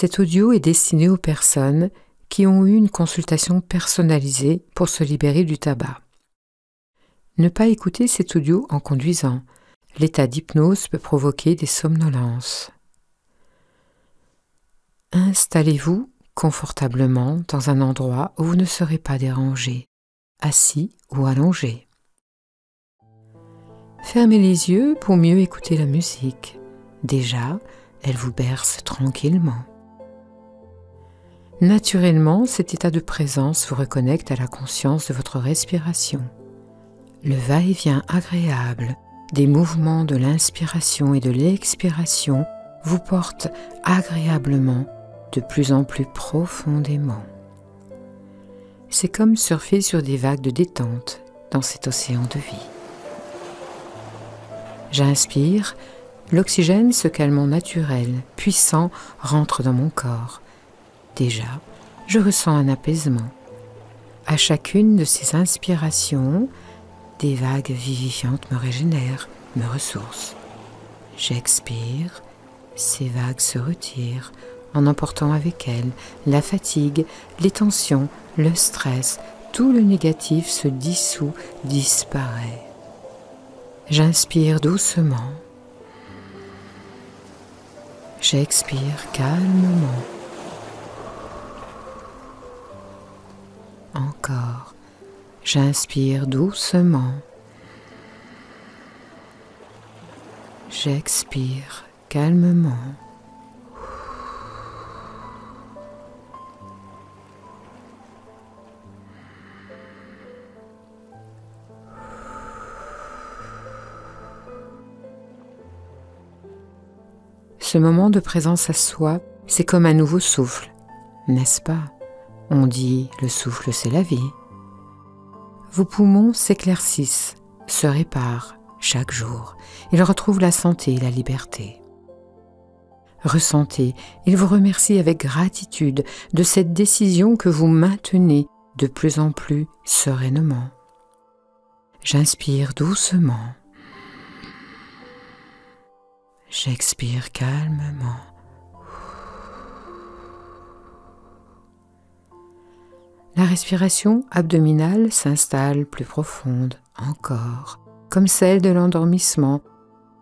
Cet audio est destiné aux personnes qui ont eu une consultation personnalisée pour se libérer du tabac. Ne pas écouter cet audio en conduisant. L'état d'hypnose peut provoquer des somnolences. Installez-vous confortablement dans un endroit où vous ne serez pas dérangé, assis ou allongé. Fermez les yeux pour mieux écouter la musique. Déjà, elle vous berce tranquillement. Naturellement, cet état de présence vous reconnecte à la conscience de votre respiration. Le va-et-vient agréable des mouvements de l'inspiration et de l'expiration vous porte agréablement de plus en plus profondément. C'est comme surfer sur des vagues de détente dans cet océan de vie. J'inspire, l'oxygène, ce calmant naturel, puissant, rentre dans mon corps. Déjà, je ressens un apaisement. À chacune de ces inspirations, des vagues vivifiantes me régénèrent, me ressourcent. J'expire, ces vagues se retirent en emportant avec elles la fatigue, les tensions, le stress, tout le négatif se dissout, disparaît. J'inspire doucement. J'expire calmement. Encore. J'inspire doucement. J'expire calmement. Ce moment de présence à soi, c'est comme un nouveau souffle, n'est-ce pas? On dit le souffle, c'est la vie. Vos poumons s'éclaircissent, se réparent chaque jour. Ils retrouvent la santé et la liberté. Ressentez, il vous remercie avec gratitude de cette décision que vous maintenez de plus en plus sereinement. J'inspire doucement. J'expire calmement. La respiration abdominale s'installe plus profonde encore, comme celle de l'endormissement.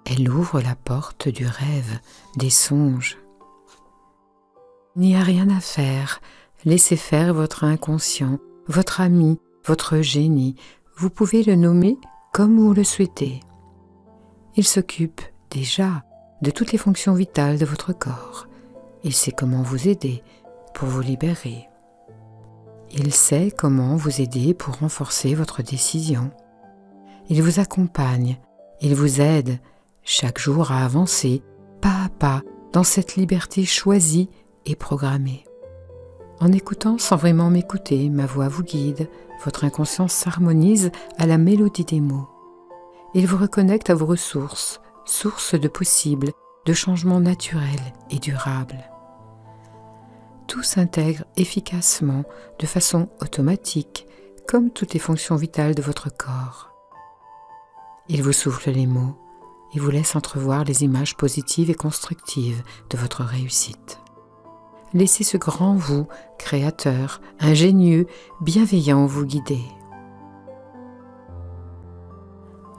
Elle ouvre la porte du rêve, des songes. Il n'y a rien à faire. Laissez faire votre inconscient, votre ami, votre génie. Vous pouvez le nommer comme vous le souhaitez. Il s'occupe déjà de toutes les fonctions vitales de votre corps. Il sait comment vous aider pour vous libérer. Il sait comment vous aider pour renforcer votre décision. Il vous accompagne, il vous aide chaque jour à avancer pas à pas dans cette liberté choisie et programmée. En écoutant sans vraiment m'écouter, ma voix vous guide, votre inconscience s'harmonise à la mélodie des mots. Il vous reconnecte à vos ressources, source de possibles, de changements naturels et durables. S'intègre efficacement, de façon automatique, comme toutes les fonctions vitales de votre corps. Il vous souffle les mots et vous laisse entrevoir les images positives et constructives de votre réussite. Laissez ce grand vous, créateur, ingénieux, bienveillant vous guider.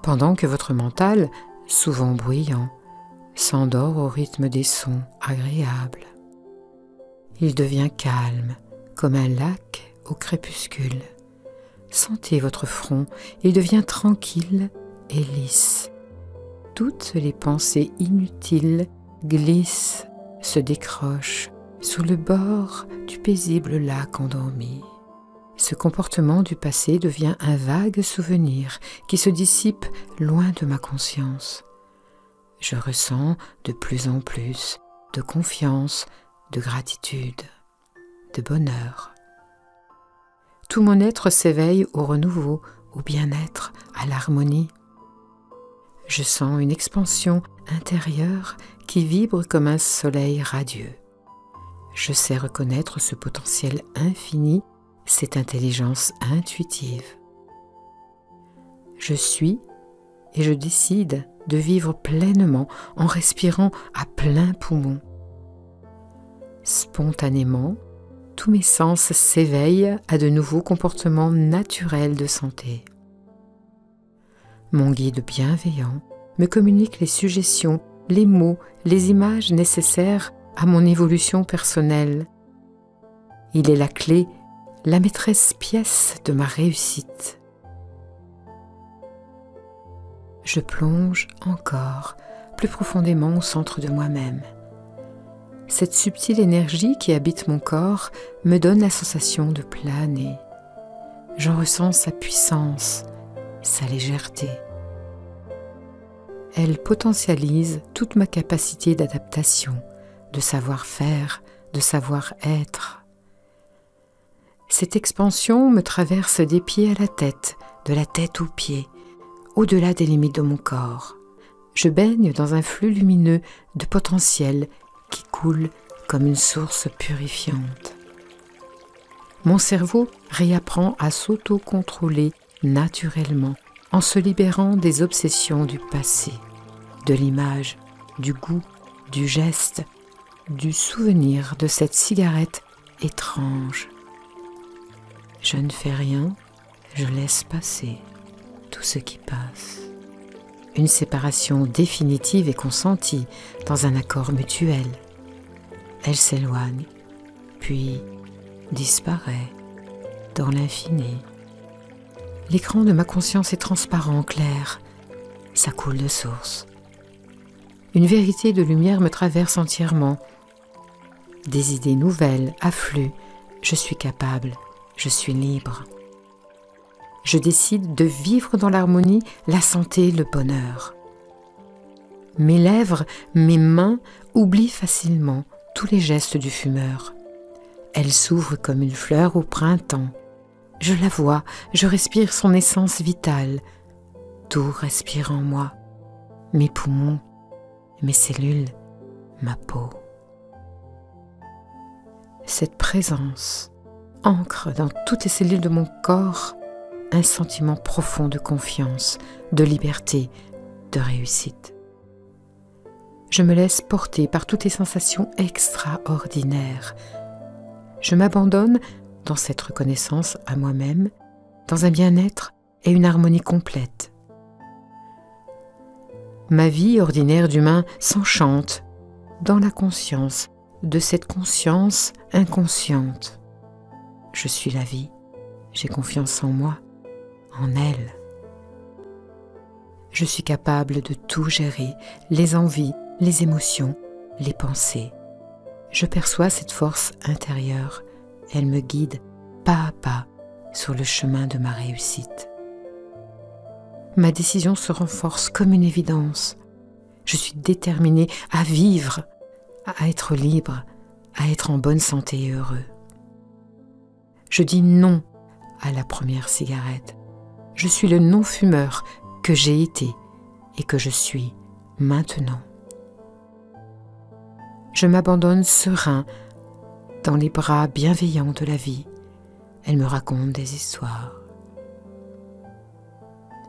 Pendant que votre mental souvent bruyant, s'endort au rythme des sons agréables. Il devient calme, comme un lac au crépuscule. Sentez votre front, il devient tranquille et lisse. Toutes les pensées inutiles glissent, se décrochent sous le bord du paisible lac endormi. Ce comportement du passé devient un vague souvenir qui se dissipe loin de ma conscience. Je ressens de plus en plus de confiance, de gratitude, de bonheur. Tout mon être s'éveille au renouveau, au bien-être, à l'harmonie. Je sens une expansion intérieure qui vibre comme un soleil radieux. Je sais reconnaître ce potentiel infini cette intelligence intuitive. Je suis et je décide de vivre pleinement en respirant à plein poumon. Spontanément, tous mes sens s'éveillent à de nouveaux comportements naturels de santé. Mon guide bienveillant me communique les suggestions, les mots, les images nécessaires à mon évolution personnelle. Il est la clé, la maîtresse pièce de ma réussite. Je plonge encore plus profondément au centre de moi-même. Cette subtile énergie qui habite mon corps me donne la sensation de planer. J'en ressens sa puissance, sa légèreté. Elle potentialise toute ma capacité d'adaptation, de savoir-faire, de savoir-être. Cette expansion me traverse des pieds à la tête, de la tête aux pieds, au-delà des limites de mon corps. Je baigne dans un flux lumineux de potentiel qui coule comme une source purifiante. Mon cerveau réapprend à s'auto-contrôler naturellement en se libérant des obsessions du passé, de l'image, du goût, du geste, du souvenir de cette cigarette étrange. Je ne fais rien, je laisse passer tout ce qui passe. Une séparation définitive et consentie dans un accord mutuel. Elle s'éloigne, puis disparaît dans l'infini. L'écran de ma conscience est transparent, clair. Ça coule de source. Une vérité de lumière me traverse entièrement. Des idées nouvelles affluent. Je suis capable, je suis libre. Je décide de vivre dans l'harmonie, la santé, le bonheur. Mes lèvres, mes mains oublient facilement tous les gestes du fumeur. Elle s'ouvre comme une fleur au printemps. Je la vois, je respire son essence vitale. Tout respire en moi. Mes poumons, mes cellules, ma peau. Cette présence ancre dans toutes les cellules de mon corps un sentiment profond de confiance, de liberté, de réussite. Je me laisse porter par toutes les sensations extraordinaires. Je m'abandonne dans cette reconnaissance à moi-même, dans un bien-être et une harmonie complète. Ma vie ordinaire d'humain s'enchante dans la conscience de cette conscience inconsciente. Je suis la vie, j'ai confiance en moi, elle. Je suis capable de tout gérer, les envies, les émotions, les pensées. Je perçois cette force intérieure. Elle me guide pas à pas sur le chemin de ma réussite. Ma décision se renforce comme une évidence. Je suis déterminée à vivre, à être libre, à être en bonne santé et heureux. Je dis non à la première cigarette. Je suis le non-fumeur que j'ai été et que je suis maintenant je m'abandonne serein dans les bras bienveillants de la vie. Elle me raconte des histoires.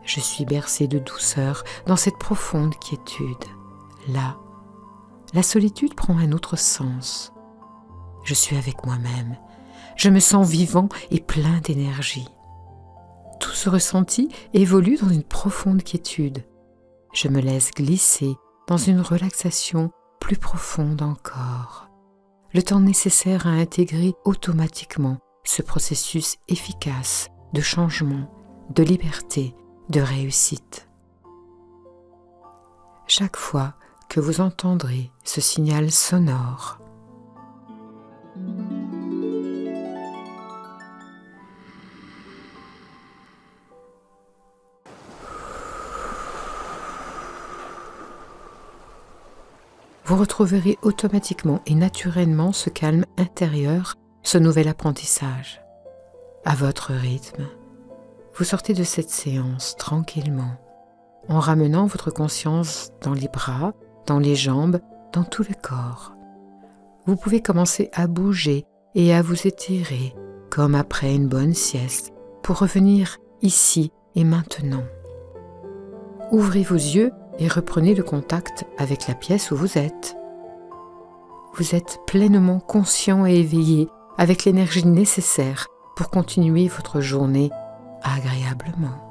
Je suis bercé de douceur dans cette profonde quiétude. Là, la solitude prend un autre sens. Je suis avec moi-même. Je me sens vivant et plein d'énergie. Tout ce ressenti évolue dans une profonde quiétude. Je me laisse glisser dans une relaxation plus profonde encore, le temps nécessaire à intégrer automatiquement ce processus efficace de changement, de liberté, de réussite. Chaque fois que vous entendrez ce signal sonore, vous retrouverez automatiquement et naturellement ce calme intérieur, ce nouvel apprentissage. À votre rythme, vous sortez de cette séance tranquillement, en ramenant votre conscience dans les bras, dans les jambes, dans tout le corps. Vous pouvez commencer à bouger et à vous étirer comme après une bonne sieste pour revenir ici et maintenant. Ouvrez vos yeux et reprenez le contact avec la pièce où vous êtes. vous êtes pleinement conscient et éveillé avec l'énergie nécessaire pour continuer votre journée agréablement.